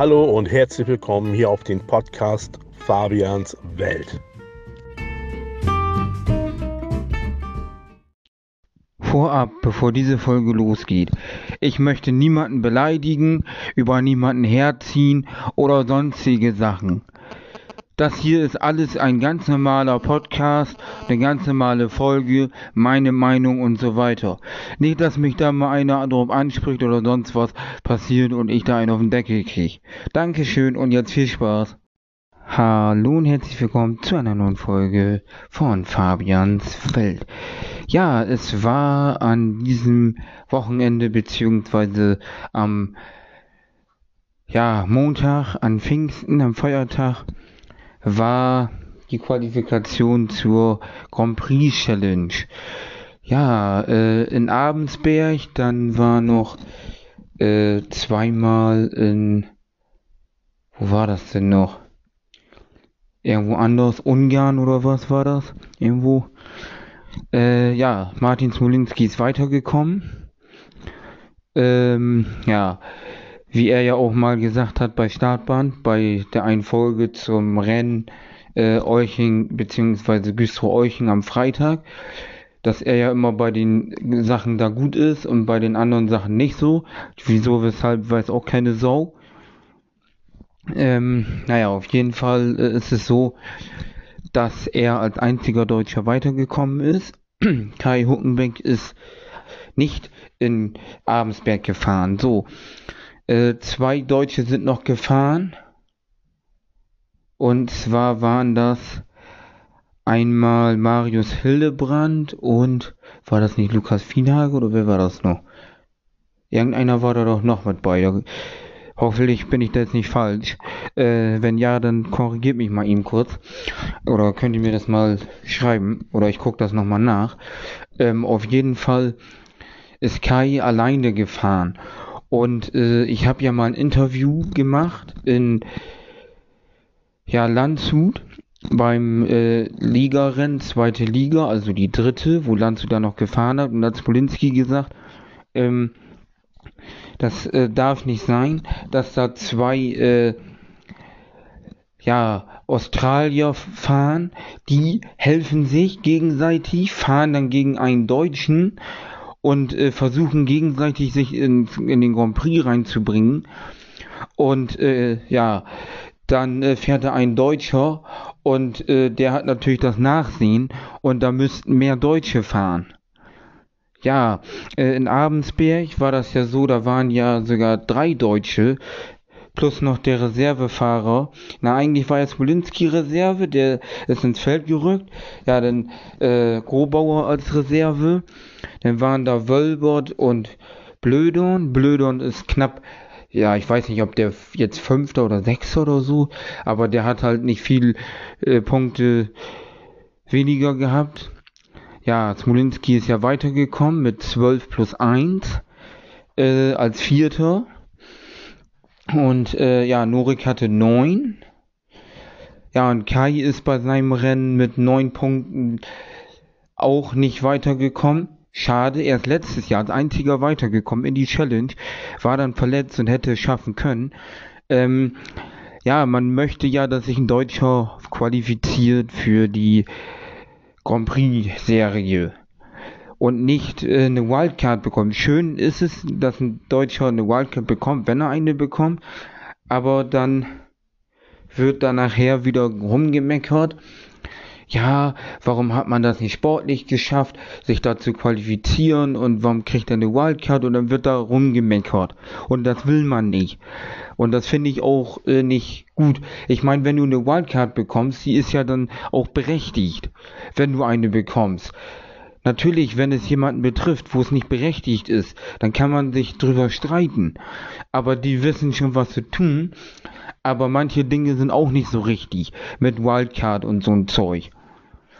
Hallo und herzlich willkommen hier auf den Podcast Fabians Welt. Vorab, bevor diese Folge losgeht, ich möchte niemanden beleidigen, über niemanden herziehen oder sonstige Sachen. Das hier ist alles ein ganz normaler Podcast, eine ganz normale Folge, meine Meinung und so weiter. Nicht, dass mich da mal einer drauf anspricht oder sonst was passiert und ich da einen auf den Deckel kriege. Dankeschön und jetzt viel Spaß. Hallo und herzlich willkommen zu einer neuen Folge von Fabians Welt. Ja, es war an diesem Wochenende beziehungsweise am ja, Montag, an Pfingsten, am Feiertag, war die Qualifikation zur Grand Prix Challenge. Ja, äh, in Abensberg, dann war noch äh, zweimal in, wo war das denn noch? Irgendwo anders, Ungarn oder was war das? Irgendwo. Äh, ja, Martin Smolinski ist weitergekommen. Ähm, ja, wie er ja auch mal gesagt hat bei Startbahn, bei der einen Folge zum Rennen äh, Euching bzw. Güstrow Euching am Freitag, dass er ja immer bei den Sachen da gut ist und bei den anderen Sachen nicht so. Wieso, weshalb, weiß auch keine Sau. Ähm, naja, auf jeden Fall äh, ist es so, dass er als einziger Deutscher weitergekommen ist. Kai Huckenbeck ist nicht in Abensberg gefahren. So, äh, zwei Deutsche sind noch gefahren. Und zwar waren das einmal Marius Hildebrand und war das nicht Lukas Fienhage oder wer war das noch? Irgendeiner war da doch noch mit bei. Hoffentlich bin ich da jetzt nicht falsch. Äh, wenn ja, dann korrigiert mich mal ihm kurz. Oder könnt ihr mir das mal schreiben. Oder ich gucke das nochmal nach. Ähm, auf jeden Fall ist Kai alleine gefahren. Und äh, ich habe ja mal ein Interview gemacht in ja, Landshut beim äh, Ligarennen, zweite Liga, also die dritte, wo Landshut da noch gefahren hat. Und da hat Spolinski gesagt, ähm, das äh, darf nicht sein, dass da zwei äh, ja, Australier fahren, die helfen sich gegenseitig, fahren dann gegen einen Deutschen und äh, versuchen gegenseitig sich in, in den Grand Prix reinzubringen. Und äh, ja, dann äh, fährt da ein Deutscher und äh, der hat natürlich das Nachsehen und da müssten mehr Deutsche fahren. Ja, äh, in Abensberg war das ja so, da waren ja sogar drei Deutsche, plus noch der Reservefahrer. Na, eigentlich war jetzt Molinski Reserve, der ist ins Feld gerückt. Ja, dann äh, Grobauer als Reserve. Dann waren da Wölbert und Blödorn. Blödorn ist knapp, ja, ich weiß nicht, ob der jetzt Fünfter oder Sechster oder so, aber der hat halt nicht viel äh, Punkte weniger gehabt. Ja, Smolinski ist ja weitergekommen mit 12 plus 1 äh, als Vierter. Und äh, ja, Norik hatte 9. Ja, und Kai ist bei seinem Rennen mit 9 Punkten auch nicht weitergekommen. Schade, er ist letztes Jahr als einziger weitergekommen in die Challenge, war dann verletzt und hätte es schaffen können. Ähm, ja, man möchte ja, dass sich ein Deutscher qualifiziert für die Grand Prix Serie und nicht äh, eine Wildcard bekommt. Schön ist es, dass ein Deutscher eine Wildcard bekommt, wenn er eine bekommt, aber dann wird da nachher wieder rumgemeckert. Ja, warum hat man das nicht sportlich geschafft, sich da zu qualifizieren und warum kriegt er eine Wildcard und dann wird da rumgemeckert. Und das will man nicht. Und das finde ich auch äh, nicht gut. Ich meine, wenn du eine Wildcard bekommst, die ist ja dann auch berechtigt, wenn du eine bekommst. Natürlich, wenn es jemanden betrifft, wo es nicht berechtigt ist, dann kann man sich drüber streiten. Aber die wissen schon, was zu tun. Aber manche Dinge sind auch nicht so richtig mit Wildcard und so ein Zeug.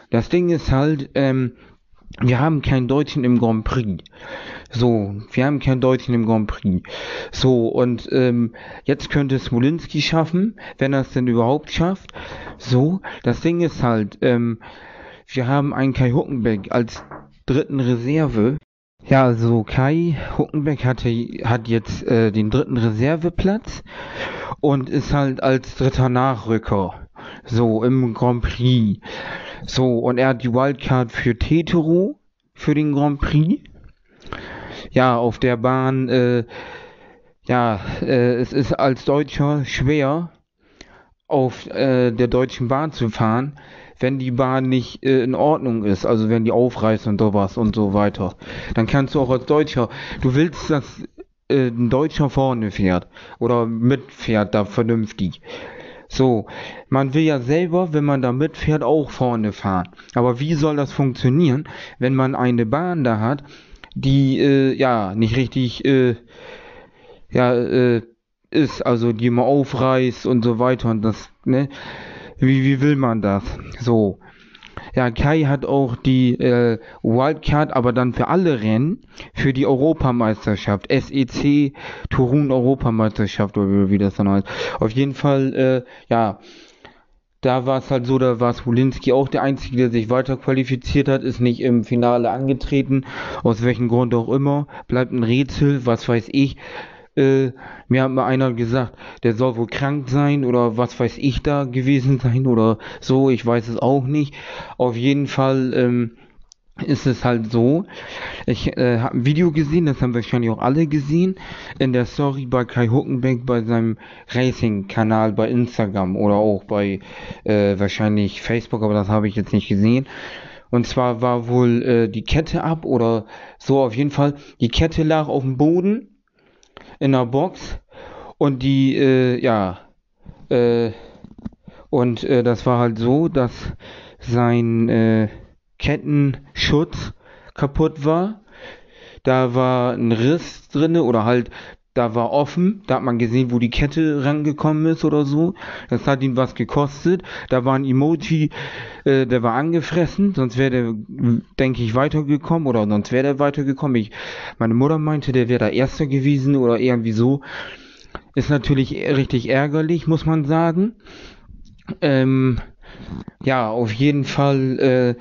Das Ding ist halt, ähm, wir haben keinen Deutschen im Grand Prix. So, wir haben keinen Deutschen im Grand Prix. So, und ähm, jetzt könnte Smolinski schaffen, wenn er es denn überhaupt schafft. So, das Ding ist halt, ähm, wir haben einen Kai Huckenbeck als dritten Reserve. Ja, also Kai Huckenbeck hatte, hat jetzt äh, den dritten Reserveplatz und ist halt als dritter Nachrücker. So, im Grand Prix. So, und er hat die Wildcard für Tetero für den Grand Prix. Ja, auf der Bahn, äh, ja, äh, es ist als Deutscher schwer, auf äh, der deutschen Bahn zu fahren, wenn die Bahn nicht äh, in Ordnung ist, also wenn die aufreißt und sowas und so weiter. Dann kannst du auch als Deutscher, du willst, dass äh, ein Deutscher vorne fährt oder mitfährt da vernünftig. So, man will ja selber, wenn man da mitfährt, auch vorne fahren. Aber wie soll das funktionieren, wenn man eine Bahn da hat, die äh, ja nicht richtig äh, ja äh, ist, also die man aufreißt und so weiter und das, ne? Wie, wie will man das? So. Ja, Kai hat auch die äh, Wildcard, aber dann für alle Rennen, für die Europameisterschaft, SEC Turun Europameisterschaft oder wie, das dann heißt. Auf jeden Fall, äh, ja, da war es halt so, da war Smolinski auch der Einzige, der sich weiter qualifiziert hat, ist nicht im Finale angetreten, aus welchem Grund auch immer, bleibt ein Rätsel, was weiß ich. Äh, mir hat mal einer gesagt, der soll wohl krank sein oder was weiß ich da gewesen sein oder so, ich weiß es auch nicht. Auf jeden Fall ähm, ist es halt so. Ich äh, habe ein Video gesehen, das haben wahrscheinlich auch alle gesehen, in der Story bei Kai Huckenbeck bei seinem Racing-Kanal bei Instagram oder auch bei äh, wahrscheinlich Facebook, aber das habe ich jetzt nicht gesehen. Und zwar war wohl äh, die Kette ab oder so auf jeden Fall. Die Kette lag auf dem Boden in der Box und die, äh, ja, äh, und äh, das war halt so, dass sein äh, Kettenschutz kaputt war. Da war ein Riss drinne oder halt da war offen, da hat man gesehen, wo die Kette rangekommen ist oder so. Das hat ihn was gekostet. Da war ein Emoji, äh, der war angefressen, sonst wäre der, denke ich, weitergekommen oder sonst wäre der weitergekommen. Ich, meine Mutter meinte, der wäre da Erster gewesen oder irgendwie so. Ist natürlich richtig ärgerlich, muss man sagen. Ähm, ja, auf jeden Fall äh,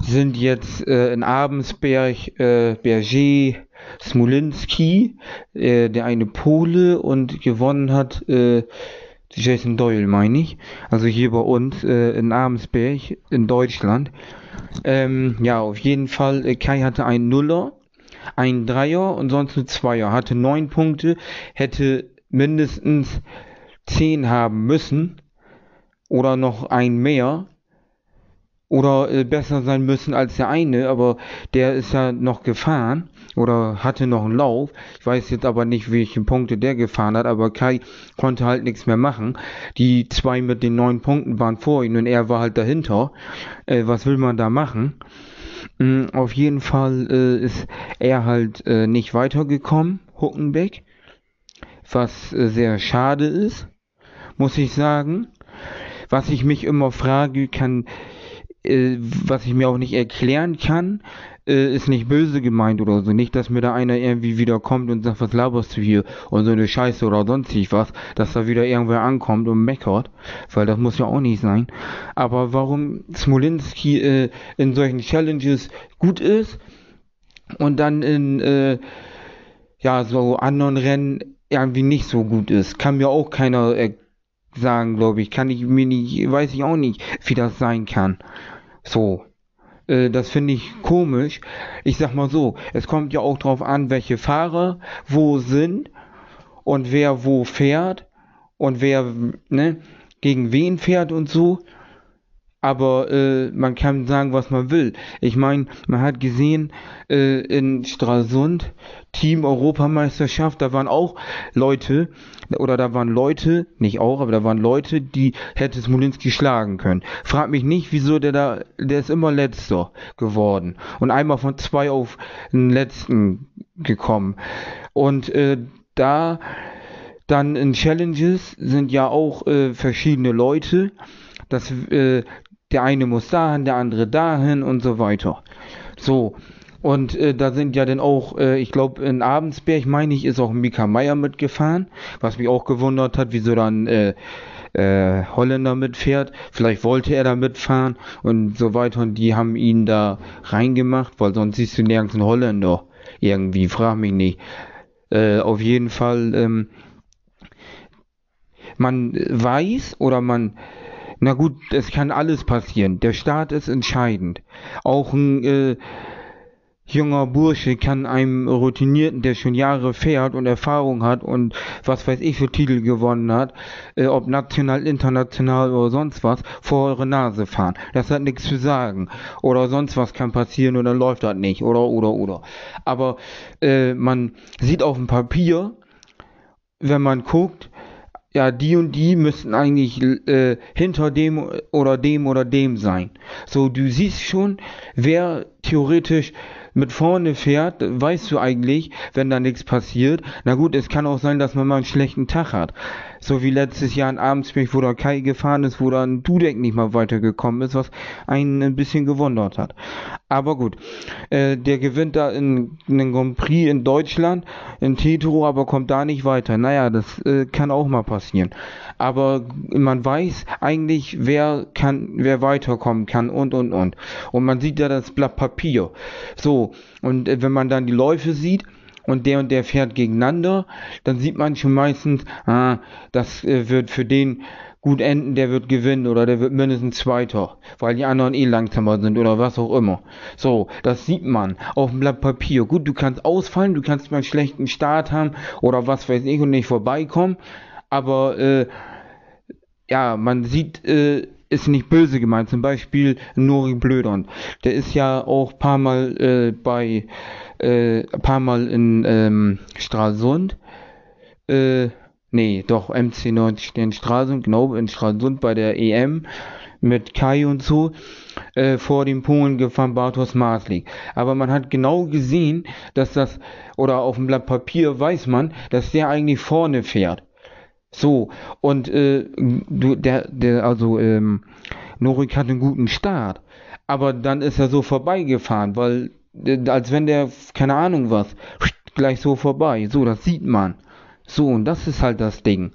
sind jetzt äh, in Abensberg, äh, Berger, Smolinski, äh, der eine Pole und gewonnen hat, äh, Jason Doyle meine ich, also hier bei uns äh, in Abensberg in Deutschland. Ähm, ja, auf jeden Fall, äh, Kai hatte einen Nuller, einen Dreier und sonst ein Zweier, hatte neun Punkte, hätte mindestens zehn haben müssen oder noch ein mehr oder äh, besser sein müssen als der eine, aber der ist ja noch gefahren oder hatte noch einen Lauf. Ich weiß jetzt aber nicht, welche Punkte der gefahren hat, aber Kai konnte halt nichts mehr machen. Die zwei mit den neun Punkten waren vor ihm und er war halt dahinter. Äh, was will man da machen? Mhm, auf jeden Fall äh, ist er halt äh, nicht weitergekommen, Huckenbeck, was äh, sehr schade ist, muss ich sagen. Was ich mich immer frage, kann äh, was ich mir auch nicht erklären kann, äh, ist nicht böse gemeint oder so. Nicht, dass mir da einer irgendwie wieder kommt und sagt, was laberst du hier und so eine Scheiße oder sonstig was, dass da wieder irgendwer ankommt und meckert, weil das muss ja auch nicht sein. Aber warum Smolinski äh, in solchen Challenges gut ist und dann in äh, ja so anderen Rennen irgendwie nicht so gut ist, kann mir auch keiner äh, sagen, glaube ich. Kann ich mir nicht, weiß ich auch nicht, wie das sein kann. So. Äh, das finde ich komisch. Ich sag mal so, es kommt ja auch drauf an, welche Fahrer wo sind und wer wo fährt und wer ne, gegen wen fährt und so aber äh, man kann sagen, was man will. Ich meine, man hat gesehen äh, in Stralsund, Team Europameisterschaft, da waren auch Leute, oder da waren Leute, nicht auch, aber da waren Leute, die hätte Smolinski schlagen können. Frag mich nicht, wieso der da, der ist immer letzter geworden und einmal von zwei auf den letzten gekommen. Und äh, da dann in Challenges sind ja auch äh, verschiedene Leute. Das, äh, der eine muss dahin, der andere dahin und so weiter. So. Und äh, da sind ja dann auch, äh, ich glaube, in Abendsberg, meine ich, ist auch Mika Meier mitgefahren, was mich auch gewundert hat, wieso dann äh, äh, Holländer mitfährt. Vielleicht wollte er da mitfahren und so weiter. Und die haben ihn da reingemacht, weil sonst siehst du nirgends einen Holländer irgendwie, frag mich nicht. Äh, auf jeden Fall, ähm, man weiß oder man, na gut, es kann alles passieren. Der Staat ist entscheidend. Auch ein äh, junger Bursche kann einem Routinierten, der schon Jahre fährt und Erfahrung hat und was weiß ich für Titel gewonnen hat, äh, ob national, international oder sonst was, vor eure Nase fahren. Das hat nichts zu sagen. Oder sonst was kann passieren und dann läuft das nicht. Oder, oder, oder. Aber äh, man sieht auf dem Papier, wenn man guckt, ja, die und die müssten eigentlich äh, hinter dem oder dem oder dem sein. So, du siehst schon, wer theoretisch mit vorne fährt, weißt du eigentlich, wenn da nichts passiert. Na gut, es kann auch sein, dass man mal einen schlechten Tag hat. So wie letztes Jahr in Abendsberg, wo der Kai gefahren ist, wo dann Dudek nicht mal weitergekommen ist, was einen ein bisschen gewundert hat. Aber gut, äh, der gewinnt da in, in den Grand Prix in Deutschland, in Tetro, aber kommt da nicht weiter. Naja, das äh, kann auch mal passieren. Aber man weiß eigentlich, wer kann, wer weiterkommen kann und und und. Und man sieht ja das Blatt Papier. So, und äh, wenn man dann die Läufe sieht, und der und der fährt gegeneinander, dann sieht man schon meistens, ah, das äh, wird für den gut enden, der wird gewinnen oder der wird mindestens Zweiter, weil die anderen eh langsamer sind oder was auch immer. So, das sieht man auf dem Blatt Papier. Gut, du kannst ausfallen, du kannst mal einen schlechten Start haben oder was weiß ich und nicht vorbeikommen, aber äh, ja, man sieht, äh, ist nicht böse gemeint. Zum Beispiel Nori Blödern. Der ist ja auch paar Mal äh, bei äh, paar Mal in ähm, Stralsund. Äh, nee, doch, MC90 in Stralsund, genau, in Stralsund bei der EM mit Kai und so äh, vor dem Polen gefahren Bartos Marslik. Aber man hat genau gesehen, dass das, oder auf dem Blatt Papier weiß man, dass der eigentlich vorne fährt. So, und äh, du, der, der, also, ähm, Norik hat einen guten Start. Aber dann ist er so vorbeigefahren, weil, äh, als wenn der, keine Ahnung was, gleich so vorbei. So, das sieht man. So, und das ist halt das Ding.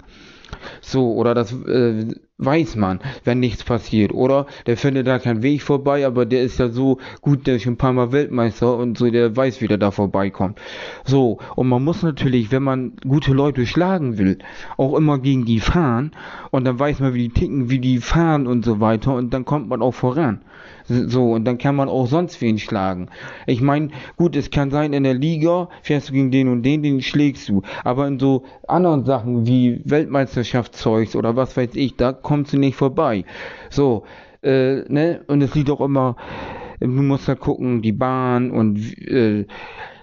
So, oder das äh, weiß man, wenn nichts passiert. Oder der findet da keinen Weg vorbei, aber der ist ja so gut, der ist schon ein paar Mal Weltmeister und so, der weiß, wie der da vorbeikommt. So, und man muss natürlich, wenn man gute Leute schlagen will, auch immer gegen die fahren und dann weiß man, wie die ticken, wie die fahren und so weiter und dann kommt man auch voran. So, und dann kann man auch sonst wen schlagen. Ich meine, gut, es kann sein, in der Liga fährst du gegen den und den, den schlägst du. Aber in so anderen Sachen wie Weltmeisterschaftszeugs oder was weiß ich, da kommst du nicht vorbei. So, äh, ne, und es liegt auch immer, du musst da gucken, die Bahn und, äh,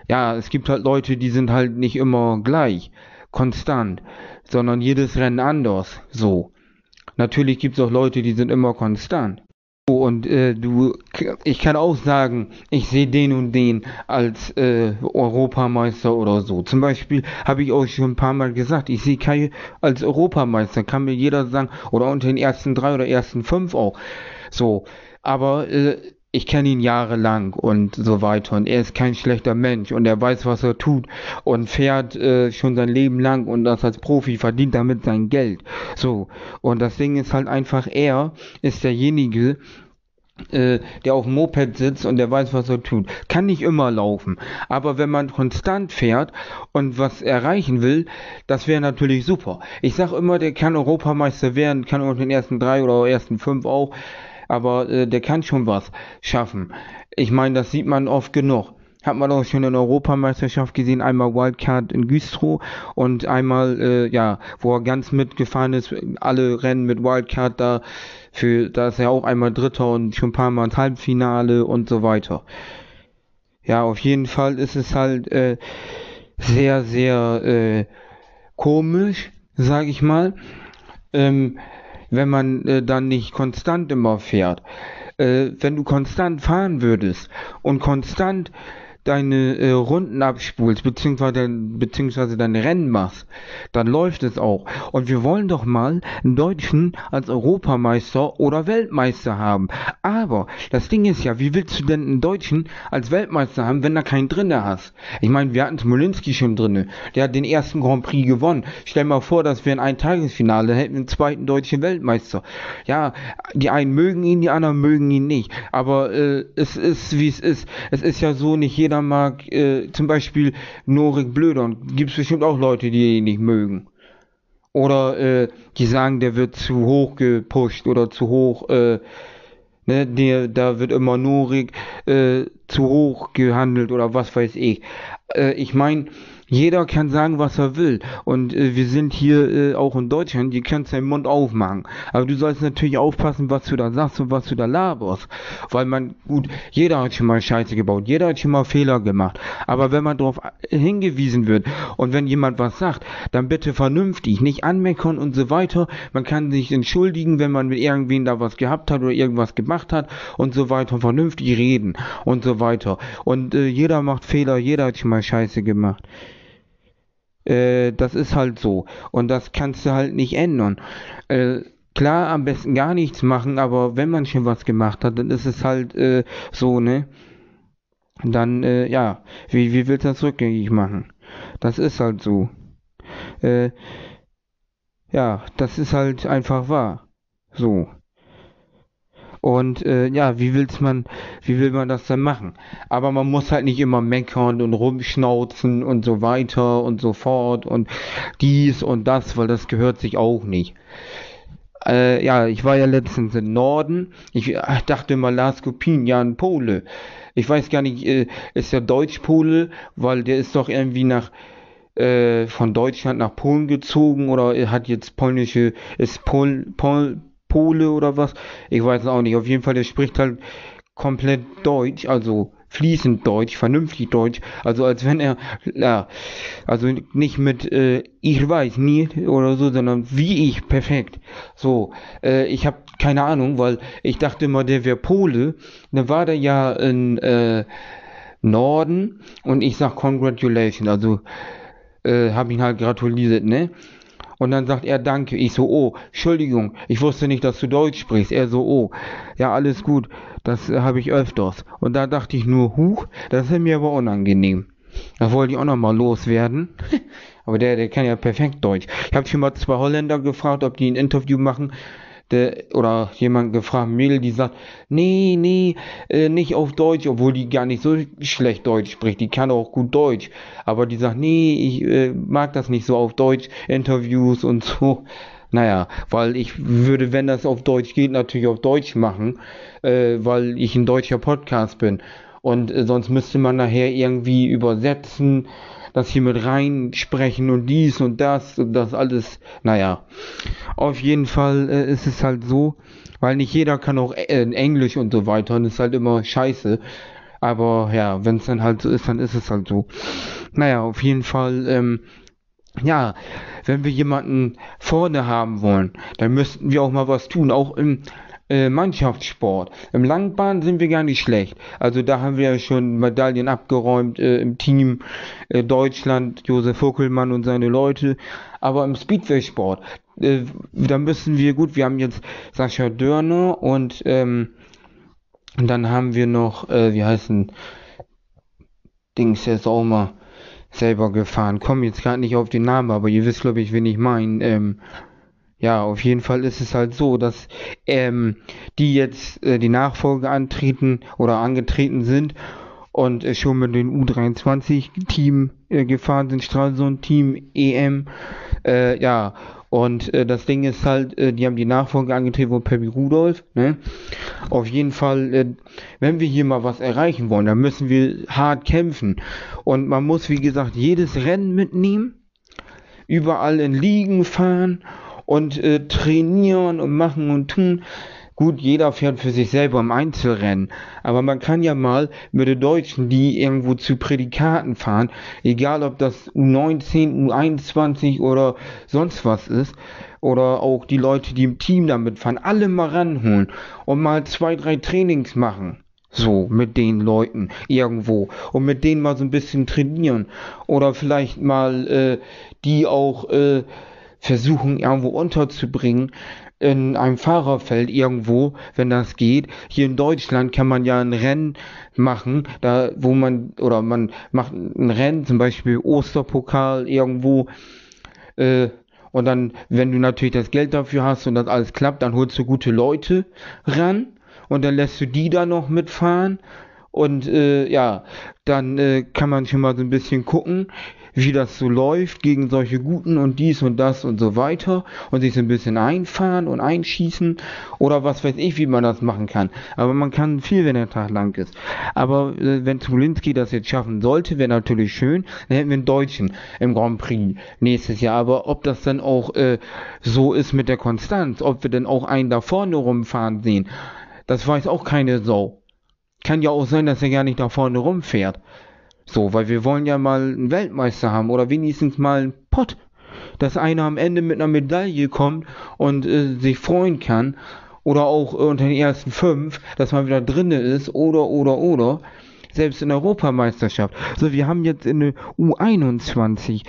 ja, es gibt halt Leute, die sind halt nicht immer gleich, konstant, sondern jedes Rennen anders, so. Natürlich gibt es auch Leute, die sind immer konstant. Und äh, du, ich kann auch sagen, ich sehe den und den als äh, Europameister oder so. Zum Beispiel habe ich euch schon ein paar Mal gesagt, ich sehe Kai als Europameister. Kann mir jeder sagen, oder unter den ersten drei oder ersten fünf auch. So, aber äh, ich kenne ihn jahrelang und so weiter und er ist kein schlechter Mensch und er weiß, was er tut und fährt äh, schon sein Leben lang und das als Profi verdient damit sein Geld. So, und das Ding ist halt einfach, er ist derjenige, äh, der auf dem Moped sitzt und der weiß, was er tut. Kann nicht immer laufen. Aber wenn man konstant fährt und was erreichen will, das wäre natürlich super. Ich sag immer, der kann Europameister werden, kann unter den ersten drei oder ersten fünf auch aber äh, der kann schon was schaffen. Ich meine, das sieht man oft genug. Hat man auch schon in der Europameisterschaft gesehen, einmal Wildcard in Güstrow und einmal, äh, ja, wo er ganz mitgefahren ist, alle Rennen mit Wildcard da, für, da ist er auch einmal Dritter und schon ein paar Mal ins Halbfinale und so weiter. Ja, auf jeden Fall ist es halt äh, sehr, sehr äh, komisch, sag ich mal. Ähm, wenn man äh, dann nicht konstant immer fährt. Äh, wenn du konstant fahren würdest und konstant deine äh, Runden abspulst, beziehungsweise, beziehungsweise deine Rennen machst, dann läuft es auch. Und wir wollen doch mal einen Deutschen als Europameister oder Weltmeister haben. Aber das Ding ist ja, wie willst du denn einen Deutschen als Weltmeister haben, wenn da keinen drinne hast? Ich meine, wir hatten Smolinski schon drinne. Der hat den ersten Grand Prix gewonnen. Stell mal vor, dass wir in ein Tagesfinale hätten einen zweiten deutschen Weltmeister. Ja, die einen mögen ihn, die anderen mögen ihn nicht. Aber äh, es ist, wie es ist. Es ist ja so, nicht jeder jeder mag, äh, zum Beispiel Norik Blöder, gibt es bestimmt auch Leute, die ihn nicht mögen. Oder äh, die sagen, der wird zu hoch gepusht oder zu hoch, äh, ne, der, da wird immer Norik äh, zu hoch gehandelt oder was weiß ich. Äh, ich meine, jeder kann sagen, was er will. Und äh, wir sind hier äh, auch in Deutschland, ihr könnt seinen Mund aufmachen. Aber du sollst natürlich aufpassen, was du da sagst und was du da laberst. Weil man, gut, jeder hat schon mal Scheiße gebaut, jeder hat schon mal Fehler gemacht. Aber wenn man darauf hingewiesen wird und wenn jemand was sagt, dann bitte vernünftig, nicht anmeckern und so weiter. Man kann sich entschuldigen, wenn man mit irgendwen da was gehabt hat oder irgendwas gemacht hat und so weiter. Vernünftig reden und so weiter. Und äh, jeder macht Fehler, jeder hat schon mal Scheiße gemacht. Äh, das ist halt so. Und das kannst du halt nicht ändern. Äh, klar, am besten gar nichts machen, aber wenn man schon was gemacht hat, dann ist es halt äh, so, ne? Dann, äh, ja, wie, wie willst du das rückgängig machen? Das ist halt so. Äh, ja, das ist halt einfach wahr. So. Und äh, ja, wie will's man, wie will man das denn machen? Aber man muss halt nicht immer meckern und rumschnauzen und so weiter und so fort und dies und das, weil das gehört sich auch nicht. Äh, ja, ich war ja letztens im Norden. Ich dachte mal, Lars Kopin, ja, ein Pole. Ich weiß gar nicht, äh, ist der Deutsch-Pole, weil der ist doch irgendwie nach äh, von Deutschland nach Polen gezogen oder hat jetzt polnische, ist Pol, Pol, Pole oder was. Ich weiß auch nicht. Auf jeden Fall, der spricht halt komplett Deutsch, also fließend Deutsch, vernünftig Deutsch, also als wenn er, ja, also nicht mit äh, ich weiß nie oder so, sondern wie ich, perfekt. So, äh, ich habe keine Ahnung, weil ich dachte immer, der wäre Pole, dann war der ja in äh, Norden und ich sag Congratulations, also äh, habe ihn halt gratuliert, ne? Und dann sagt er Danke. Ich so, oh, Entschuldigung, ich wusste nicht, dass du Deutsch sprichst. Er so, oh, ja, alles gut, das äh, habe ich öfters. Und da dachte ich nur, huch, das ist mir aber unangenehm. Da wollte ich auch nochmal loswerden. aber der, der kann ja perfekt Deutsch. Ich habe schon mal zwei Holländer gefragt, ob die ein Interview machen der, oder jemand gefragt, Mädel, die sagt, nee, nee, äh, nicht auf Deutsch, obwohl die gar nicht so schlecht Deutsch spricht, die kann auch gut Deutsch, aber die sagt, nee, ich äh, mag das nicht so auf Deutsch, Interviews und so. Naja, weil ich würde, wenn das auf Deutsch geht, natürlich auf Deutsch machen, äh, weil ich ein deutscher Podcast bin. Und äh, sonst müsste man nachher irgendwie übersetzen das hier mit reinsprechen und dies und das und das alles. Naja, auf jeden Fall äh, ist es halt so, weil nicht jeder kann auch äh, Englisch und so weiter und ist halt immer scheiße. Aber ja, wenn es dann halt so ist, dann ist es halt so. Naja, auf jeden Fall, ähm, ja, wenn wir jemanden vorne haben wollen, dann müssten wir auch mal was tun. Auch im äh, Mannschaftssport. Im Langbahn sind wir gar nicht schlecht. Also da haben wir ja schon Medaillen abgeräumt äh, im Team äh, Deutschland, Josef Fuckelmann und seine Leute. Aber im Speedway-Sport, äh, da müssen wir gut, wir haben jetzt Sascha Dörner und ähm, dann haben wir noch, äh, wie heißen Dings, der ist auch mal selber gefahren. Komm jetzt gerade nicht auf den Namen, aber ihr wisst, glaube ich, wen ich meine. Ähm, ja, auf jeden Fall ist es halt so, dass ähm, die jetzt äh, die Nachfolge antreten oder angetreten sind und äh, schon mit dem U23-Team äh, gefahren sind, Stralsund-Team, EM. Äh, ja, und äh, das Ding ist halt, äh, die haben die Nachfolge angetreten von Peppi Rudolf. Ne? Auf jeden Fall, äh, wenn wir hier mal was erreichen wollen, dann müssen wir hart kämpfen. Und man muss, wie gesagt, jedes Rennen mitnehmen, überall in Ligen fahren und äh, trainieren und machen und tun. Gut, jeder fährt für sich selber im Einzelrennen, aber man kann ja mal mit den Deutschen, die irgendwo zu Prädikaten fahren, egal ob das U19, U21 oder sonst was ist, oder auch die Leute, die im Team damit fahren, alle mal ranholen und mal zwei, drei Trainings machen. So, mit den Leuten irgendwo und mit denen mal so ein bisschen trainieren oder vielleicht mal äh, die auch äh, versuchen irgendwo unterzubringen in einem Fahrerfeld irgendwo, wenn das geht. Hier in Deutschland kann man ja ein Rennen machen, da wo man oder man macht ein Rennen, zum Beispiel Osterpokal irgendwo. Äh, und dann, wenn du natürlich das Geld dafür hast und das alles klappt, dann holst du gute Leute ran und dann lässt du die da noch mitfahren Und äh, ja, dann äh, kann man schon mal so ein bisschen gucken, wie das so läuft gegen solche Guten und dies und das und so weiter und sich so ein bisschen einfahren und einschießen oder was weiß ich, wie man das machen kann. Aber man kann viel, wenn der Tag lang ist. Aber äh, wenn Zulinski das jetzt schaffen sollte, wäre natürlich schön. Dann hätten wir einen Deutschen im Grand Prix nächstes Jahr. Aber ob das dann auch äh, so ist mit der Konstanz, ob wir dann auch einen da vorne rumfahren sehen, das weiß auch keine Sau. Kann ja auch sein, dass er gar nicht da vorne rumfährt. So, weil wir wollen ja mal einen Weltmeister haben oder wenigstens mal einen Pott, dass einer am Ende mit einer Medaille kommt und äh, sich freuen kann oder auch unter den ersten fünf, dass man wieder drinne ist oder oder oder selbst in der Europameisterschaft. So, wir haben jetzt in der U21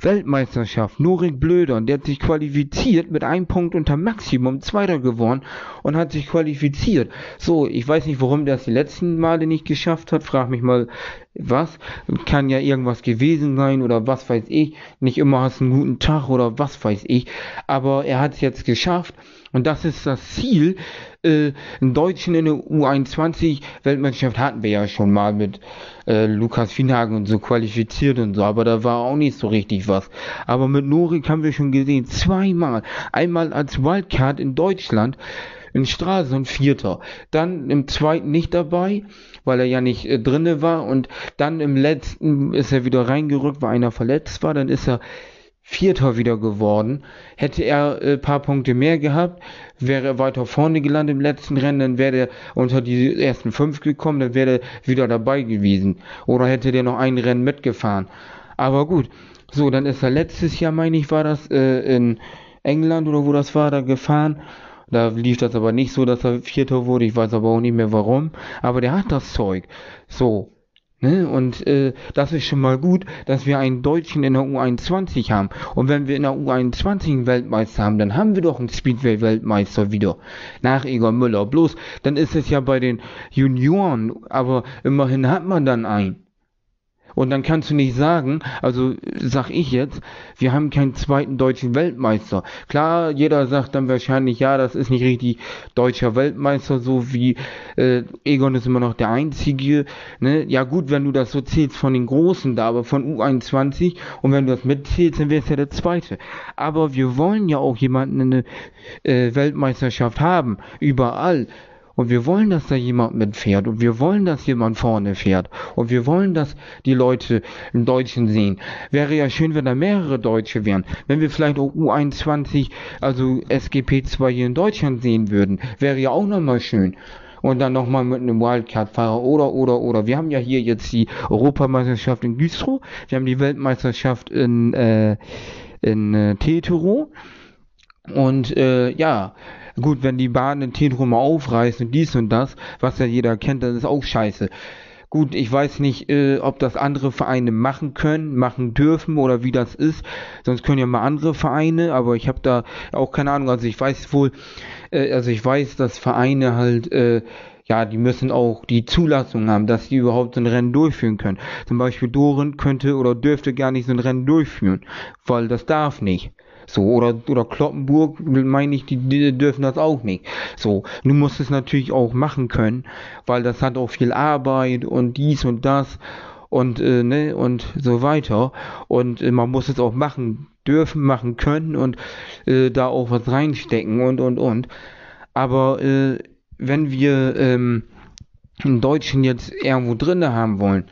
Weltmeisterschaft. Norik Blödern, der hat sich qualifiziert mit einem Punkt unter Maximum, Zweiter geworden und hat sich qualifiziert. So, ich weiß nicht, warum der es die letzten Male nicht geschafft hat. Frag mich mal, was? Kann ja irgendwas gewesen sein oder was weiß ich. Nicht immer hast du einen guten Tag oder was weiß ich. Aber er hat es jetzt geschafft und das ist das Ziel. Äh, einen Deutschen in der U21 Weltmeisterschaft hatten wir ja schon mal mit äh, Lukas Finhagen und so qualifiziert und so, aber da war auch nicht so richtig was. Aber mit Norik haben wir schon gesehen, zweimal. Einmal als Wildcard in Deutschland in Stralsund Vierter. Dann im zweiten nicht dabei, weil er ja nicht äh, drinne war. Und dann im letzten ist er wieder reingerückt, weil einer verletzt war. Dann ist er Vierter wieder geworden. Hätte er ein äh, paar Punkte mehr gehabt, wäre er weiter vorne gelandet im letzten Rennen, dann wäre er unter die ersten fünf gekommen, dann wäre er wieder dabei gewesen. Oder hätte der noch ein Rennen mitgefahren. Aber gut, so, dann ist er letztes Jahr, meine ich, war das äh, in England oder wo das war, da gefahren. Da lief das aber nicht so, dass er Vierter wurde. Ich weiß aber auch nicht mehr warum. Aber der hat das Zeug. So. Ne? Und äh, das ist schon mal gut, dass wir einen Deutschen in der U21 haben. Und wenn wir in der U21 einen Weltmeister haben, dann haben wir doch einen Speedway-Weltmeister wieder. Nach Egon Müller. Bloß, dann ist es ja bei den Junioren. Aber immerhin hat man dann einen. Und dann kannst du nicht sagen, also sag ich jetzt, wir haben keinen zweiten deutschen Weltmeister. Klar, jeder sagt dann wahrscheinlich, ja, das ist nicht richtig deutscher Weltmeister, so wie äh, Egon ist immer noch der einzige. Ne? Ja gut, wenn du das so zählst von den Großen da, aber von U21 und wenn du das mitzählst, dann wäre es ja der zweite. Aber wir wollen ja auch jemanden in eine äh, Weltmeisterschaft haben, überall. Und wir wollen, dass da jemand mitfährt. Und wir wollen, dass jemand vorne fährt. Und wir wollen, dass die Leute einen Deutschen sehen. Wäre ja schön, wenn da mehrere Deutsche wären. Wenn wir vielleicht auch U21, also SGP2 hier in Deutschland sehen würden, wäre ja auch nochmal schön und dann nochmal mit einem Wildcard-Fahrer oder, oder, oder. Wir haben ja hier jetzt die Europameisterschaft in Güstrow, wir haben die Weltmeisterschaft in, äh, in äh, Tetero und äh, ja, Gut, wenn die Bahn den Tenrum aufreißen und dies und das, was ja jeder kennt, das ist auch scheiße. Gut, ich weiß nicht, äh, ob das andere Vereine machen können, machen dürfen oder wie das ist. Sonst können ja mal andere Vereine, aber ich habe da auch keine Ahnung. Also ich weiß wohl, äh, also ich weiß, dass Vereine halt, äh, ja, die müssen auch die Zulassung haben, dass die überhaupt so ein Rennen durchführen können. Zum Beispiel Doren könnte oder dürfte gar nicht so ein Rennen durchführen, weil das darf nicht. So, oder, oder Kloppenburg, meine ich, die, die dürfen das auch nicht. So, du musst es natürlich auch machen können, weil das hat auch viel Arbeit und dies und das und, äh, ne, und so weiter. Und äh, man muss es auch machen dürfen, machen können und äh, da auch was reinstecken und, und, und. Aber äh, wenn wir ähm, einen Deutschen jetzt irgendwo drinne haben wollen,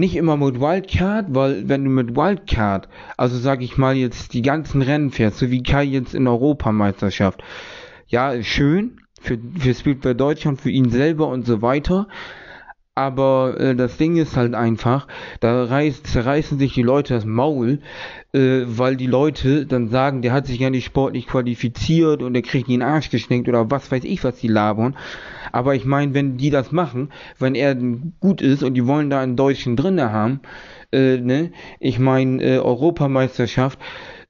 nicht immer mit Wildcard, weil wenn du mit Wildcard, also sag ich mal jetzt die ganzen Rennen fährst, so wie Kai jetzt in Europameisterschaft, ja, schön für, für Speedway Deutschland, für ihn selber und so weiter. Aber äh, das Ding ist halt einfach, da reißt, zerreißen sich die Leute das Maul, äh, weil die Leute dann sagen, der hat sich ja nicht sportlich qualifiziert und der kriegt den Arsch geschenkt oder was weiß ich, was die labern. Aber ich meine, wenn die das machen, wenn er gut ist und die wollen da einen Deutschen drinne haben, äh, ne, ich meine, äh, Europameisterschaft,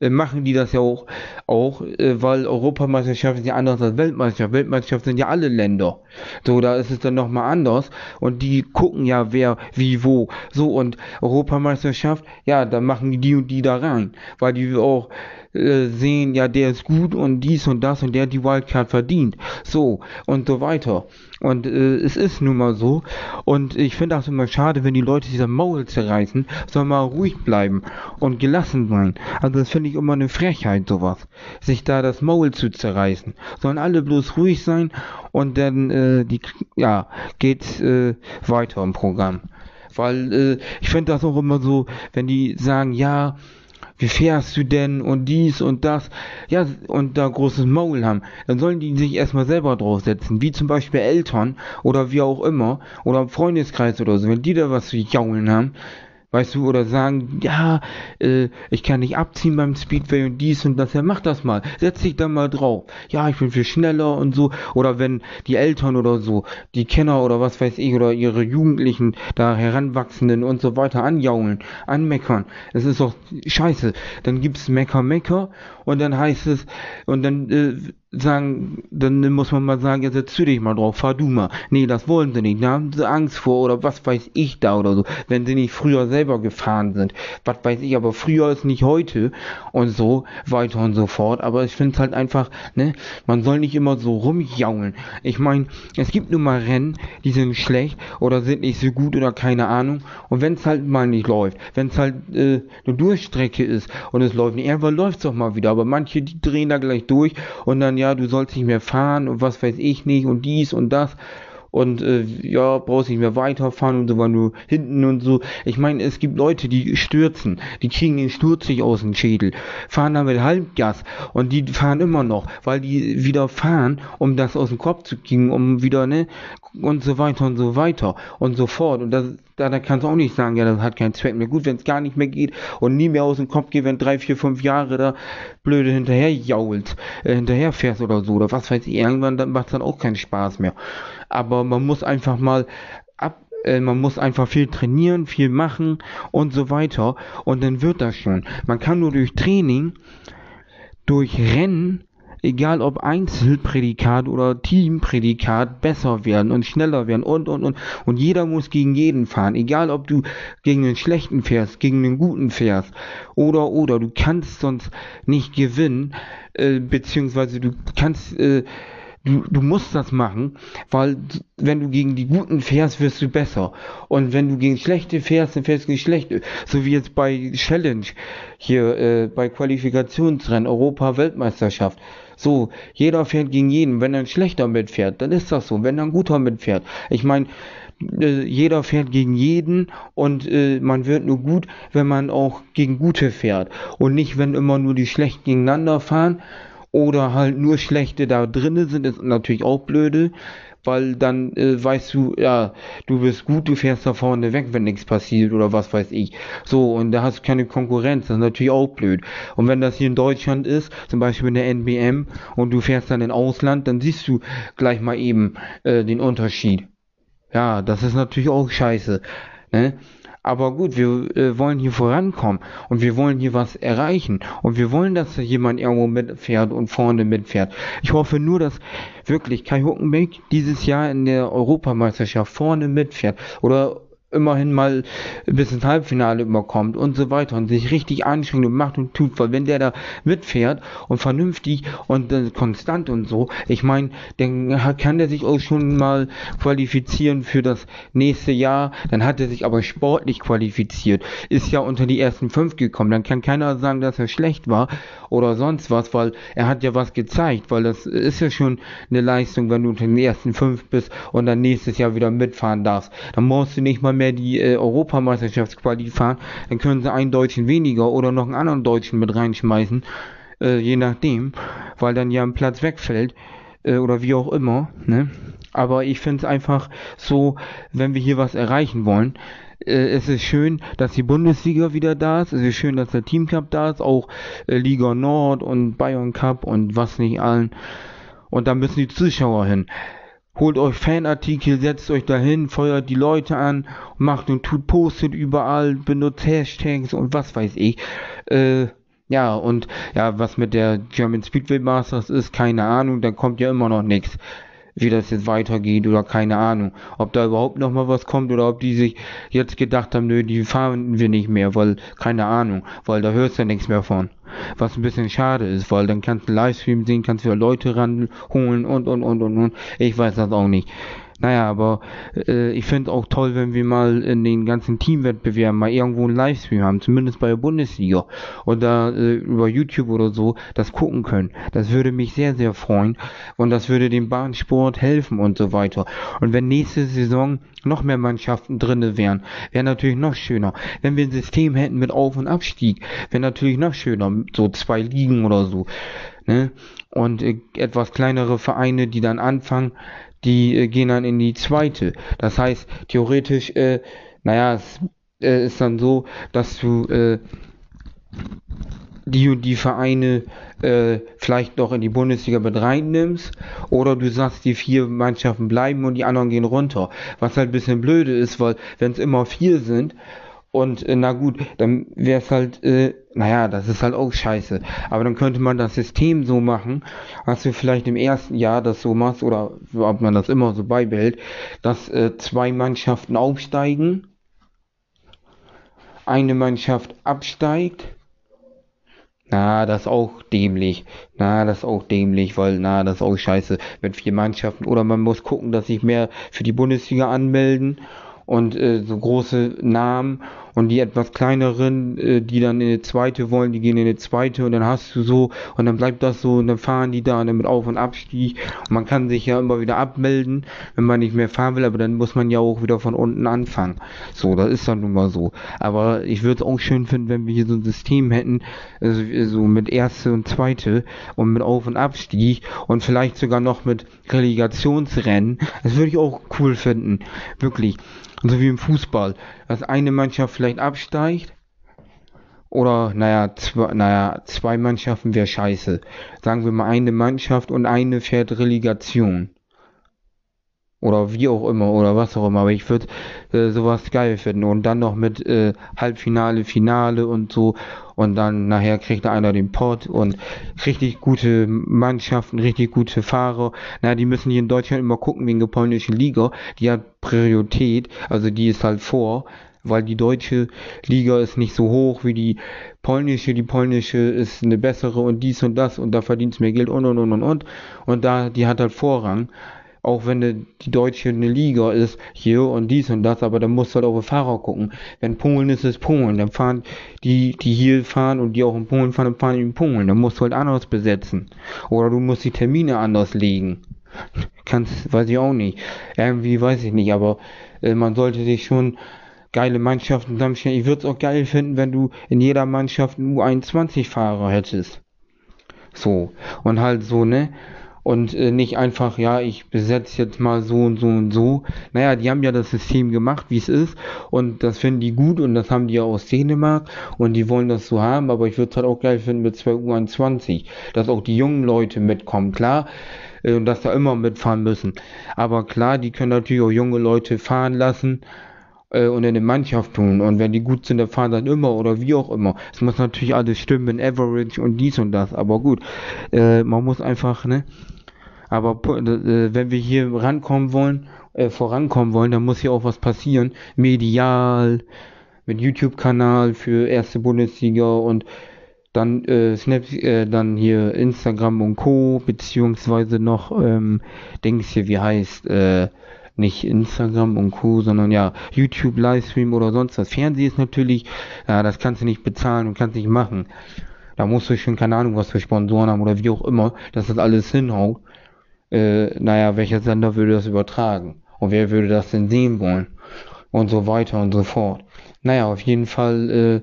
machen die das ja auch, auch äh, weil Europameisterschaft ist ja anders als Weltmeisterschaft. Weltmeisterschaft sind ja alle Länder. So, da ist es dann nochmal anders und die gucken ja, wer, wie, wo. So, und Europameisterschaft, ja, da machen die die und die da rein, weil die auch äh, sehen, ja, der ist gut und dies und das und der die Wildcard verdient. So und so weiter. Und äh, es ist nun mal so. Und ich finde auch immer schade, wenn die Leute dieser Maul zerreißen, soll mal ruhig bleiben und gelassen sein. Also das finde ich immer eine Frechheit, sowas. Sich da das Maul zu zerreißen. Sollen alle bloß ruhig sein und dann, äh, die, ja, geht's äh, weiter im Programm. Weil äh, ich finde das auch immer so, wenn die sagen, ja, wie fährst du denn und dies und das, ja, und da großes Maul haben, dann sollen die sich erstmal selber draufsetzen, wie zum Beispiel Eltern oder wie auch immer, oder im Freundeskreis oder so, wenn die da was zu jaulen haben, weißt du, oder sagen, ja, äh, ich kann nicht abziehen beim Speedway und dies und das, ja, mach das mal, setz dich da mal drauf, ja, ich bin viel schneller und so, oder wenn die Eltern oder so, die Kenner oder was weiß ich, oder ihre Jugendlichen, da Heranwachsenden und so weiter anjaulen, anmeckern, es ist doch scheiße, dann gibt's Mecker, Mecker, und dann heißt es, und dann äh, sagen, dann muss man mal sagen, ja, setz du dich mal drauf, fahr du mal. Nee, das wollen sie nicht, da haben sie Angst vor oder was weiß ich da oder so, wenn sie nicht früher selber gefahren sind. Was weiß ich, aber früher ist nicht heute und so weiter und so fort. Aber ich finde es halt einfach, ne, man soll nicht immer so rumjaulen. Ich meine, es gibt nun mal Rennen, die sind schlecht oder sind nicht so gut oder keine Ahnung. Und wenn es halt mal nicht läuft, wenn es halt äh, eine Durchstrecke ist und es läuft nicht, irgendwann läuft es doch mal wieder. Aber manche, die drehen da gleich durch und dann ja, du sollst nicht mehr fahren und was weiß ich nicht und dies und das und äh, ja, brauchst nicht mehr weiterfahren und so, weil du hinten und so. Ich meine, es gibt Leute, die stürzen, die kriegen den Sturz nicht aus dem Schädel, fahren damit Halbgas und die fahren immer noch, weil die wieder fahren, um das aus dem Kopf zu kriegen, um wieder, ne, und so weiter und so weiter und so fort. Und das, da, da kannst du auch nicht sagen, ja, das hat keinen Zweck mehr. Gut, wenn es gar nicht mehr geht und nie mehr aus dem Kopf geht, wenn drei, vier, fünf Jahre da blöde hinterher jault, äh, hinterher fährst oder so, oder was weiß ich, irgendwann dann macht dann auch keinen Spaß mehr. Aber man muss einfach mal ab, äh, man muss einfach viel trainieren, viel machen und so weiter und dann wird das schon. Man kann nur durch Training, durch Rennen egal ob Einzelprädikat oder Teamprädikat, besser werden und schneller werden und, und, und. Und jeder muss gegen jeden fahren, egal ob du gegen den Schlechten fährst, gegen den Guten fährst oder, oder. Du kannst sonst nicht gewinnen, äh, beziehungsweise du kannst, äh, Du, du musst das machen, weil wenn du gegen die Guten fährst, wirst du besser. Und wenn du gegen Schlechte fährst, dann fährst du gegen Schlechte. So wie jetzt bei Challenge, hier äh, bei Qualifikationsrennen, Europa-Weltmeisterschaft. So, jeder fährt gegen jeden. Wenn ein schlechter mitfährt, dann ist das so. Wenn ein guter mitfährt. Ich meine, äh, jeder fährt gegen jeden und äh, man wird nur gut, wenn man auch gegen gute fährt. Und nicht, wenn immer nur die schlechten gegeneinander fahren oder halt nur schlechte da drinnen sind, ist natürlich auch blöde weil dann äh, weißt du, ja, du bist gut, du fährst da vorne weg, wenn nichts passiert oder was weiß ich. So, und da hast du keine Konkurrenz, das ist natürlich auch blöd. Und wenn das hier in Deutschland ist, zum Beispiel in der NBM, und du fährst dann in Ausland, dann siehst du gleich mal eben äh, den Unterschied. Ja, das ist natürlich auch scheiße. Ne? Aber gut, wir äh, wollen hier vorankommen und wir wollen hier was erreichen und wir wollen, dass da jemand irgendwo mitfährt und vorne mitfährt. Ich hoffe nur, dass wirklich Kai Huckenbeck dieses Jahr in der Europameisterschaft vorne mitfährt oder immerhin mal bis ins Halbfinale überkommt und so weiter und sich richtig anstrengt und macht und tut, weil wenn der da mitfährt und vernünftig und äh, konstant und so, ich meine, dann kann der sich auch schon mal qualifizieren für das nächste Jahr, dann hat er sich aber sportlich qualifiziert, ist ja unter die ersten fünf gekommen, dann kann keiner sagen, dass er schlecht war oder sonst was, weil er hat ja was gezeigt, weil das ist ja schon eine Leistung, wenn du unter den ersten fünf bist und dann nächstes Jahr wieder mitfahren darfst, dann musst du nicht mal mehr die äh, Europameisterschaftsquali fahren, dann können sie einen Deutschen weniger oder noch einen anderen Deutschen mit reinschmeißen, äh, je nachdem, weil dann ja ein Platz wegfällt äh, oder wie auch immer. Ne? Aber ich finde es einfach so, wenn wir hier was erreichen wollen, äh, es ist schön, dass die Bundesliga wieder da ist. Es ist schön, dass der Team Cup da ist, auch äh, Liga Nord und Bayern Cup und was nicht allen. Und da müssen die Zuschauer hin. Holt euch Fanartikel, setzt euch dahin, feuert die Leute an, macht und tut, postet überall, benutzt Hashtags und was weiß ich. Äh, Ja, und ja, was mit der German Speedway Masters ist, keine Ahnung, da kommt ja immer noch nichts wie das jetzt weitergeht oder keine Ahnung. Ob da überhaupt noch mal was kommt oder ob die sich jetzt gedacht haben, nö, die fahren wir nicht mehr, weil, keine Ahnung, weil da hörst du nichts mehr von. Was ein bisschen schade ist, weil dann kannst du Livestream sehen, kannst wieder Leute ranholen und, und, und, und, und. Ich weiß das auch nicht. Naja, aber äh, ich finde auch toll, wenn wir mal in den ganzen Teamwettbewerben mal irgendwo einen Livestream haben, zumindest bei der Bundesliga oder äh, über YouTube oder so, das gucken können. Das würde mich sehr, sehr freuen und das würde dem Bahnsport helfen und so weiter. Und wenn nächste Saison noch mehr Mannschaften drinne wären, wäre natürlich noch schöner. Wenn wir ein System hätten mit Auf- und Abstieg, wäre natürlich noch schöner, so zwei Ligen oder so. Ne? Und äh, etwas kleinere Vereine, die dann anfangen, die äh, gehen dann in die zweite. Das heißt, theoretisch, äh, naja, es äh, ist dann so, dass du äh, die und die Vereine äh, vielleicht noch in die Bundesliga mit reinnimmst oder du sagst, die vier Mannschaften bleiben und die anderen gehen runter. Was halt ein bisschen blöde ist, weil wenn es immer vier sind und äh, na gut, dann wäre es halt, äh, naja, das ist halt auch scheiße. Aber dann könnte man das System so machen, dass du vielleicht im ersten Jahr das so machst, oder ob man das immer so beibehält, dass äh, zwei Mannschaften aufsteigen, eine Mannschaft absteigt. Na, das ist auch dämlich. Na, das ist auch dämlich, weil, na, das ist auch scheiße mit vier Mannschaften. Oder man muss gucken, dass sich mehr für die Bundesliga anmelden und äh, so große Namen und die etwas kleineren, äh, die dann in die zweite wollen, die gehen in die zweite und dann hast du so und dann bleibt das so und dann fahren die da und dann mit Auf- und Abstieg und man kann sich ja immer wieder abmelden, wenn man nicht mehr fahren will, aber dann muss man ja auch wieder von unten anfangen. So, das ist dann nun mal so. Aber ich würde es auch schön finden, wenn wir hier so ein System hätten, also so mit erste und zweite und mit Auf- und Abstieg und vielleicht sogar noch mit Relegationsrennen. Das würde ich auch cool finden. Wirklich. So wie im Fußball, dass eine Mannschaft vielleicht absteigt. Oder, naja, zwei, naja, zwei Mannschaften wäre scheiße. Sagen wir mal eine Mannschaft und eine fährt Relegation. Oder wie auch immer, oder was auch immer. Aber ich würde äh, sowas geil finden. Und dann noch mit äh, Halbfinale, Finale und so. Und dann nachher kriegt einer den Pott und richtig gute Mannschaften, richtig gute Fahrer. Na, die müssen hier in Deutschland immer gucken wegen der polnischen Liga. Die hat Priorität, also die ist halt vor weil die deutsche Liga ist nicht so hoch wie die polnische. Die polnische ist eine bessere und dies und das und da verdient mehr Geld und und und und und. Und da, die hat halt Vorrang auch wenn die deutsche eine Liga ist, hier und dies und das, aber dann musst du halt auf den Fahrer gucken. Wenn Polen ist, ist Polen. Dann fahren die, die hier fahren und die auch in Polen fahren, dann fahren die in Polen. Dann musst du halt anders besetzen. Oder du musst die Termine anders legen. Kannst, weiß ich auch nicht. Irgendwie weiß ich nicht, aber äh, man sollte sich schon geile Mannschaften zusammenstellen. Ich würde es auch geil finden, wenn du in jeder Mannschaft einen U21-Fahrer hättest. So. Und halt so, ne? Und äh, nicht einfach, ja, ich besetze jetzt mal so und so und so. Naja, die haben ja das System gemacht, wie es ist und das finden die gut und das haben die ja aus Dänemark und die wollen das so haben, aber ich würde es halt auch geil finden mit 2 U21, dass auch die jungen Leute mitkommen, klar, äh, und dass da immer mitfahren müssen. Aber klar, die können natürlich auch junge Leute fahren lassen äh, und in eine Mannschaft tun. Und wenn die gut sind, dann fahren dann immer oder wie auch immer. Es muss natürlich alles stimmen, Average und dies und das. Aber gut, äh, man muss einfach, ne? Aber äh, wenn wir hier rankommen wollen, äh, vorankommen wollen, dann muss hier auch was passieren. Medial, mit YouTube-Kanal für erste Bundesliga und dann äh, Snap, äh, dann hier Instagram und Co. beziehungsweise noch ähm, Dings hier, wie heißt, äh, nicht Instagram und Co., sondern ja, YouTube, Livestream oder sonst was. Fernsehen ist natürlich, ja, das kannst du nicht bezahlen und kannst nicht machen. Da musst du schon, keine Ahnung, was für Sponsoren haben oder wie auch immer, dass das alles hinhaut äh, naja, welcher Sender würde das übertragen? Und wer würde das denn sehen wollen? Und so weiter und so fort. Naja, auf jeden Fall, äh,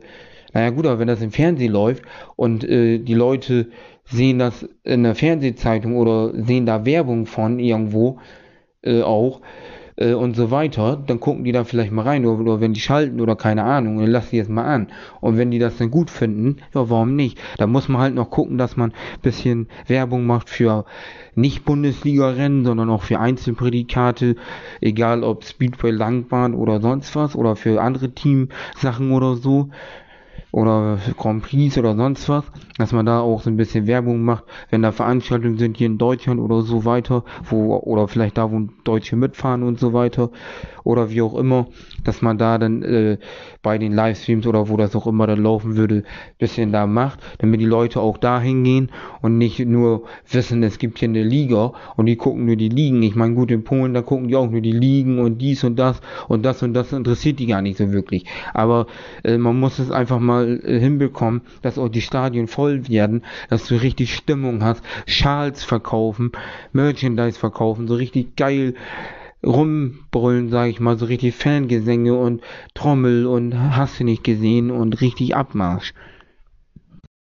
naja gut, aber wenn das im Fernsehen läuft und äh, die Leute sehen das in der Fernsehzeitung oder sehen da Werbung von irgendwo äh, auch, äh, und so weiter, dann gucken die da vielleicht mal rein oder, oder wenn die schalten oder keine Ahnung, dann lass die jetzt mal an. Und wenn die das dann gut finden, ja, warum nicht? Da muss man halt noch gucken, dass man bisschen Werbung macht für nicht Bundesliga-Rennen, sondern auch für Einzelprädikate, egal ob Speedway, Langbahn oder sonst was oder für andere Teamsachen oder so. Oder Grand Prix oder sonst was, dass man da auch so ein bisschen Werbung macht, wenn da Veranstaltungen sind hier in Deutschland oder so weiter, wo oder vielleicht da, wo Deutsche mitfahren und so weiter oder wie auch immer, dass man da dann äh, bei den Livestreams oder wo das auch immer dann laufen würde, bisschen da macht, damit die Leute auch da hingehen und nicht nur wissen, es gibt hier eine Liga und die gucken nur die Ligen. Ich meine, gut, in Polen, da gucken die auch nur die Ligen und dies und das und das und das interessiert die gar nicht so wirklich. Aber äh, man muss es einfach mal äh, hinbekommen, dass auch die Stadien voll werden, dass du richtig Stimmung hast, Schals verkaufen, Merchandise verkaufen, so richtig geil rumbrüllen, sag ich mal, so richtig Fangesänge und Trommel und hast du nicht gesehen und richtig Abmarsch.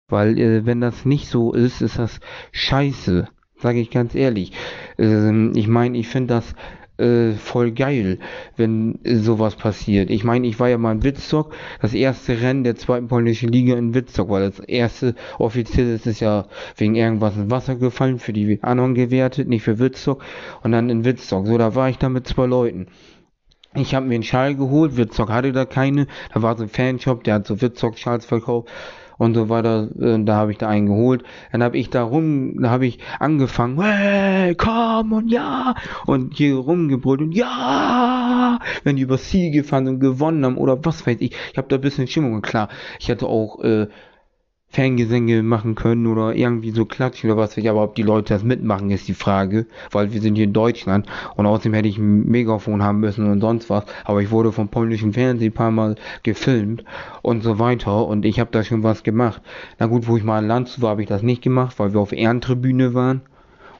Weil äh, wenn das nicht so ist, ist das scheiße, sage ich ganz ehrlich. Ähm, ich meine, ich finde das äh, voll geil, wenn äh, sowas passiert. Ich meine, ich war ja mal in Witzstock, das erste Rennen der zweiten polnischen Liga in Witzstock, weil das erste offiziell ist es ja wegen irgendwas ins Wasser gefallen, für die anderen gewertet, nicht für Witzstock. Und dann in Witzstock, so, da war ich da mit zwei Leuten. Ich habe mir einen Schal geholt, Witzstock hatte da keine, da war so ein Fanshop, der hat so Witzstock-Schals verkauft und so weiter. Äh, da habe ich da einen geholt. Dann habe ich da rum, da habe ich angefangen, hey, komm und ja, und hier rumgebrüllt und ja, wenn die über Siege gefahren und gewonnen haben oder was weiß ich. Ich habe da ein bisschen Stimmung. Klar, ich hatte auch äh, Fangesänge machen können oder irgendwie so klatschen oder was weiß ich, aber ob die Leute das mitmachen, ist die Frage, weil wir sind hier in Deutschland und außerdem hätte ich ein Megafon haben müssen und sonst was, aber ich wurde vom polnischen Fernsehen ein paar Mal gefilmt und so weiter. Und ich habe da schon was gemacht. Na gut, wo ich mal in Land war, habe ich das nicht gemacht, weil wir auf Ehrentribüne waren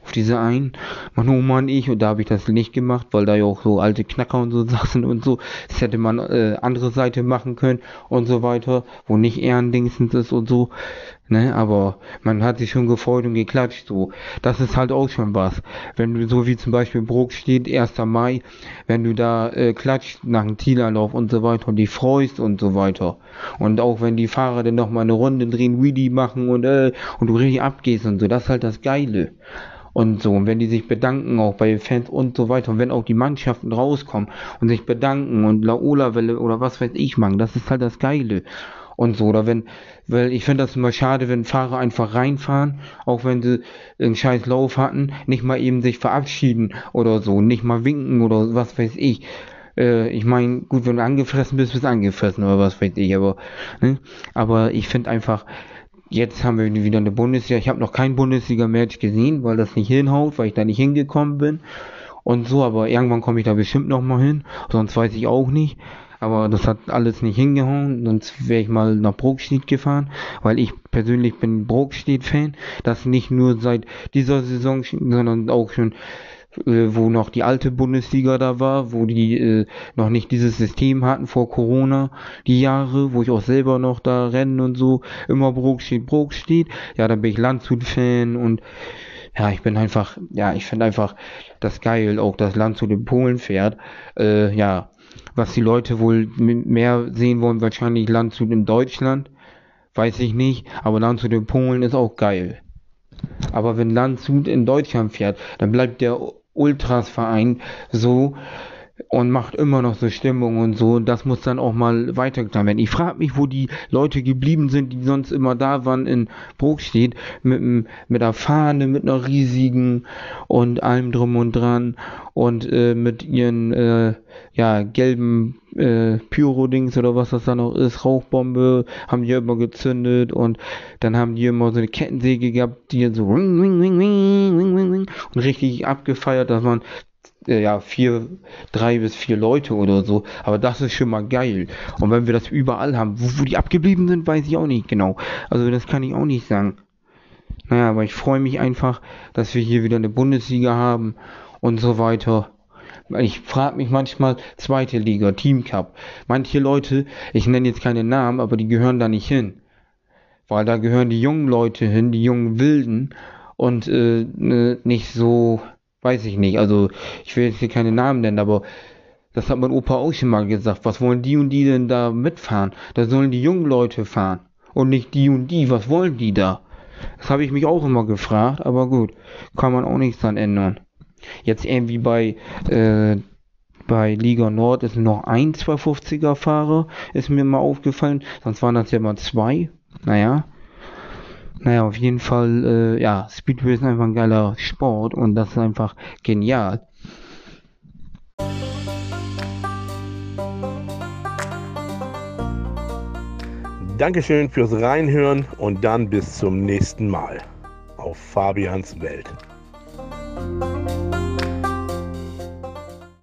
auf diese einen, meine Oma und ich, und da habe ich das nicht gemacht, weil da ja auch so alte Knacker und so Sachen und so, das hätte man äh, andere Seite machen können und so weiter, wo nicht Ehrendingsens ist und so, ne, aber man hat sich schon gefreut und geklatscht, so, das ist halt auch schon was, wenn du so wie zum Beispiel Bruck steht, 1. Mai, wenn du da äh, klatscht nach dem Zielerlauf und so weiter und dich freust und so weiter. Und auch wenn die Fahrer dann noch mal eine Runde drehen, Wheelie machen und äh, und du richtig abgehst und so, das ist halt das Geile und so. Und wenn die sich bedanken, auch bei Fans und so weiter, und wenn auch die Mannschaften rauskommen und sich bedanken und Laola-Welle oder was weiß ich machen, das ist halt das Geile. Und so, oder wenn, weil ich finde das immer schade, wenn Fahrer einfach reinfahren, auch wenn sie einen scheiß Lauf hatten, nicht mal eben sich verabschieden oder so, nicht mal winken oder was weiß ich äh, ich meine, gut, wenn du angefressen bist, bist du angefressen oder was weiß ich, aber, ne? aber ich finde einfach, Jetzt haben wir wieder eine Bundesliga. Ich habe noch kein Bundesliga-Match gesehen, weil das nicht hinhaut, weil ich da nicht hingekommen bin. Und so, aber irgendwann komme ich da bestimmt noch mal hin. Sonst weiß ich auch nicht. Aber das hat alles nicht hingehauen. Sonst wäre ich mal nach Brokstedt gefahren, weil ich persönlich bin Brokstedt-Fan. Das nicht nur seit dieser Saison, sondern auch schon wo noch die alte Bundesliga da war, wo die äh, noch nicht dieses System hatten vor Corona, die Jahre, wo ich auch selber noch da rennen und so, immer Brok steht, Brok steht. Ja, dann bin ich Landshut-Fan und ja, ich bin einfach, ja, ich finde einfach das geil, auch dass Landshut in Polen fährt. Äh, ja, was die Leute wohl mehr sehen wollen, wahrscheinlich Landshut in Deutschland, weiß ich nicht, aber Landshut in Polen ist auch geil. Aber wenn Landshut in Deutschland fährt, dann bleibt der Ultras-Verein so und macht immer noch so Stimmung und so. Das muss dann auch mal weitergetan werden. Ich frage mich, wo die Leute geblieben sind, die sonst immer da waren in Brokstedt mit, mit der Fahne, mit einer riesigen und allem drum und dran und äh, mit ihren äh, ja gelben äh, Pyro-Dings oder was das da noch ist, Rauchbombe, haben die immer gezündet und dann haben die immer so eine Kettensäge gehabt, die so ring, ring, ring, ring, ring, ring, ring, und richtig abgefeiert, dass man äh, ja, vier, drei bis vier Leute oder so. Aber das ist schon mal geil. Und wenn wir das überall haben, wo, wo die abgeblieben sind, weiß ich auch nicht genau. Also das kann ich auch nicht sagen. Naja, aber ich freue mich einfach, dass wir hier wieder eine Bundesliga haben und so weiter. Ich frage mich manchmal, zweite Liga, Team Cup. Manche Leute, ich nenne jetzt keine Namen, aber die gehören da nicht hin. Weil da gehören die jungen Leute hin, die jungen Wilden und äh, ne, nicht so, weiß ich nicht. Also ich will jetzt hier keine Namen nennen, aber das hat mein Opa auch schon mal gesagt. Was wollen die und die denn da mitfahren? Da sollen die jungen Leute fahren und nicht die und die. Was wollen die da? Das habe ich mich auch immer gefragt, aber gut, kann man auch nichts dran ändern. Jetzt irgendwie bei äh, bei Liga Nord ist noch ein 250er Fahrer, ist mir mal aufgefallen. Sonst waren das ja mal zwei. Naja. Naja, auf jeden Fall, äh, ja, Speedway ist einfach ein geiler Sport und das ist einfach genial. Dankeschön fürs Reinhören und dann bis zum nächsten Mal auf Fabians Welt.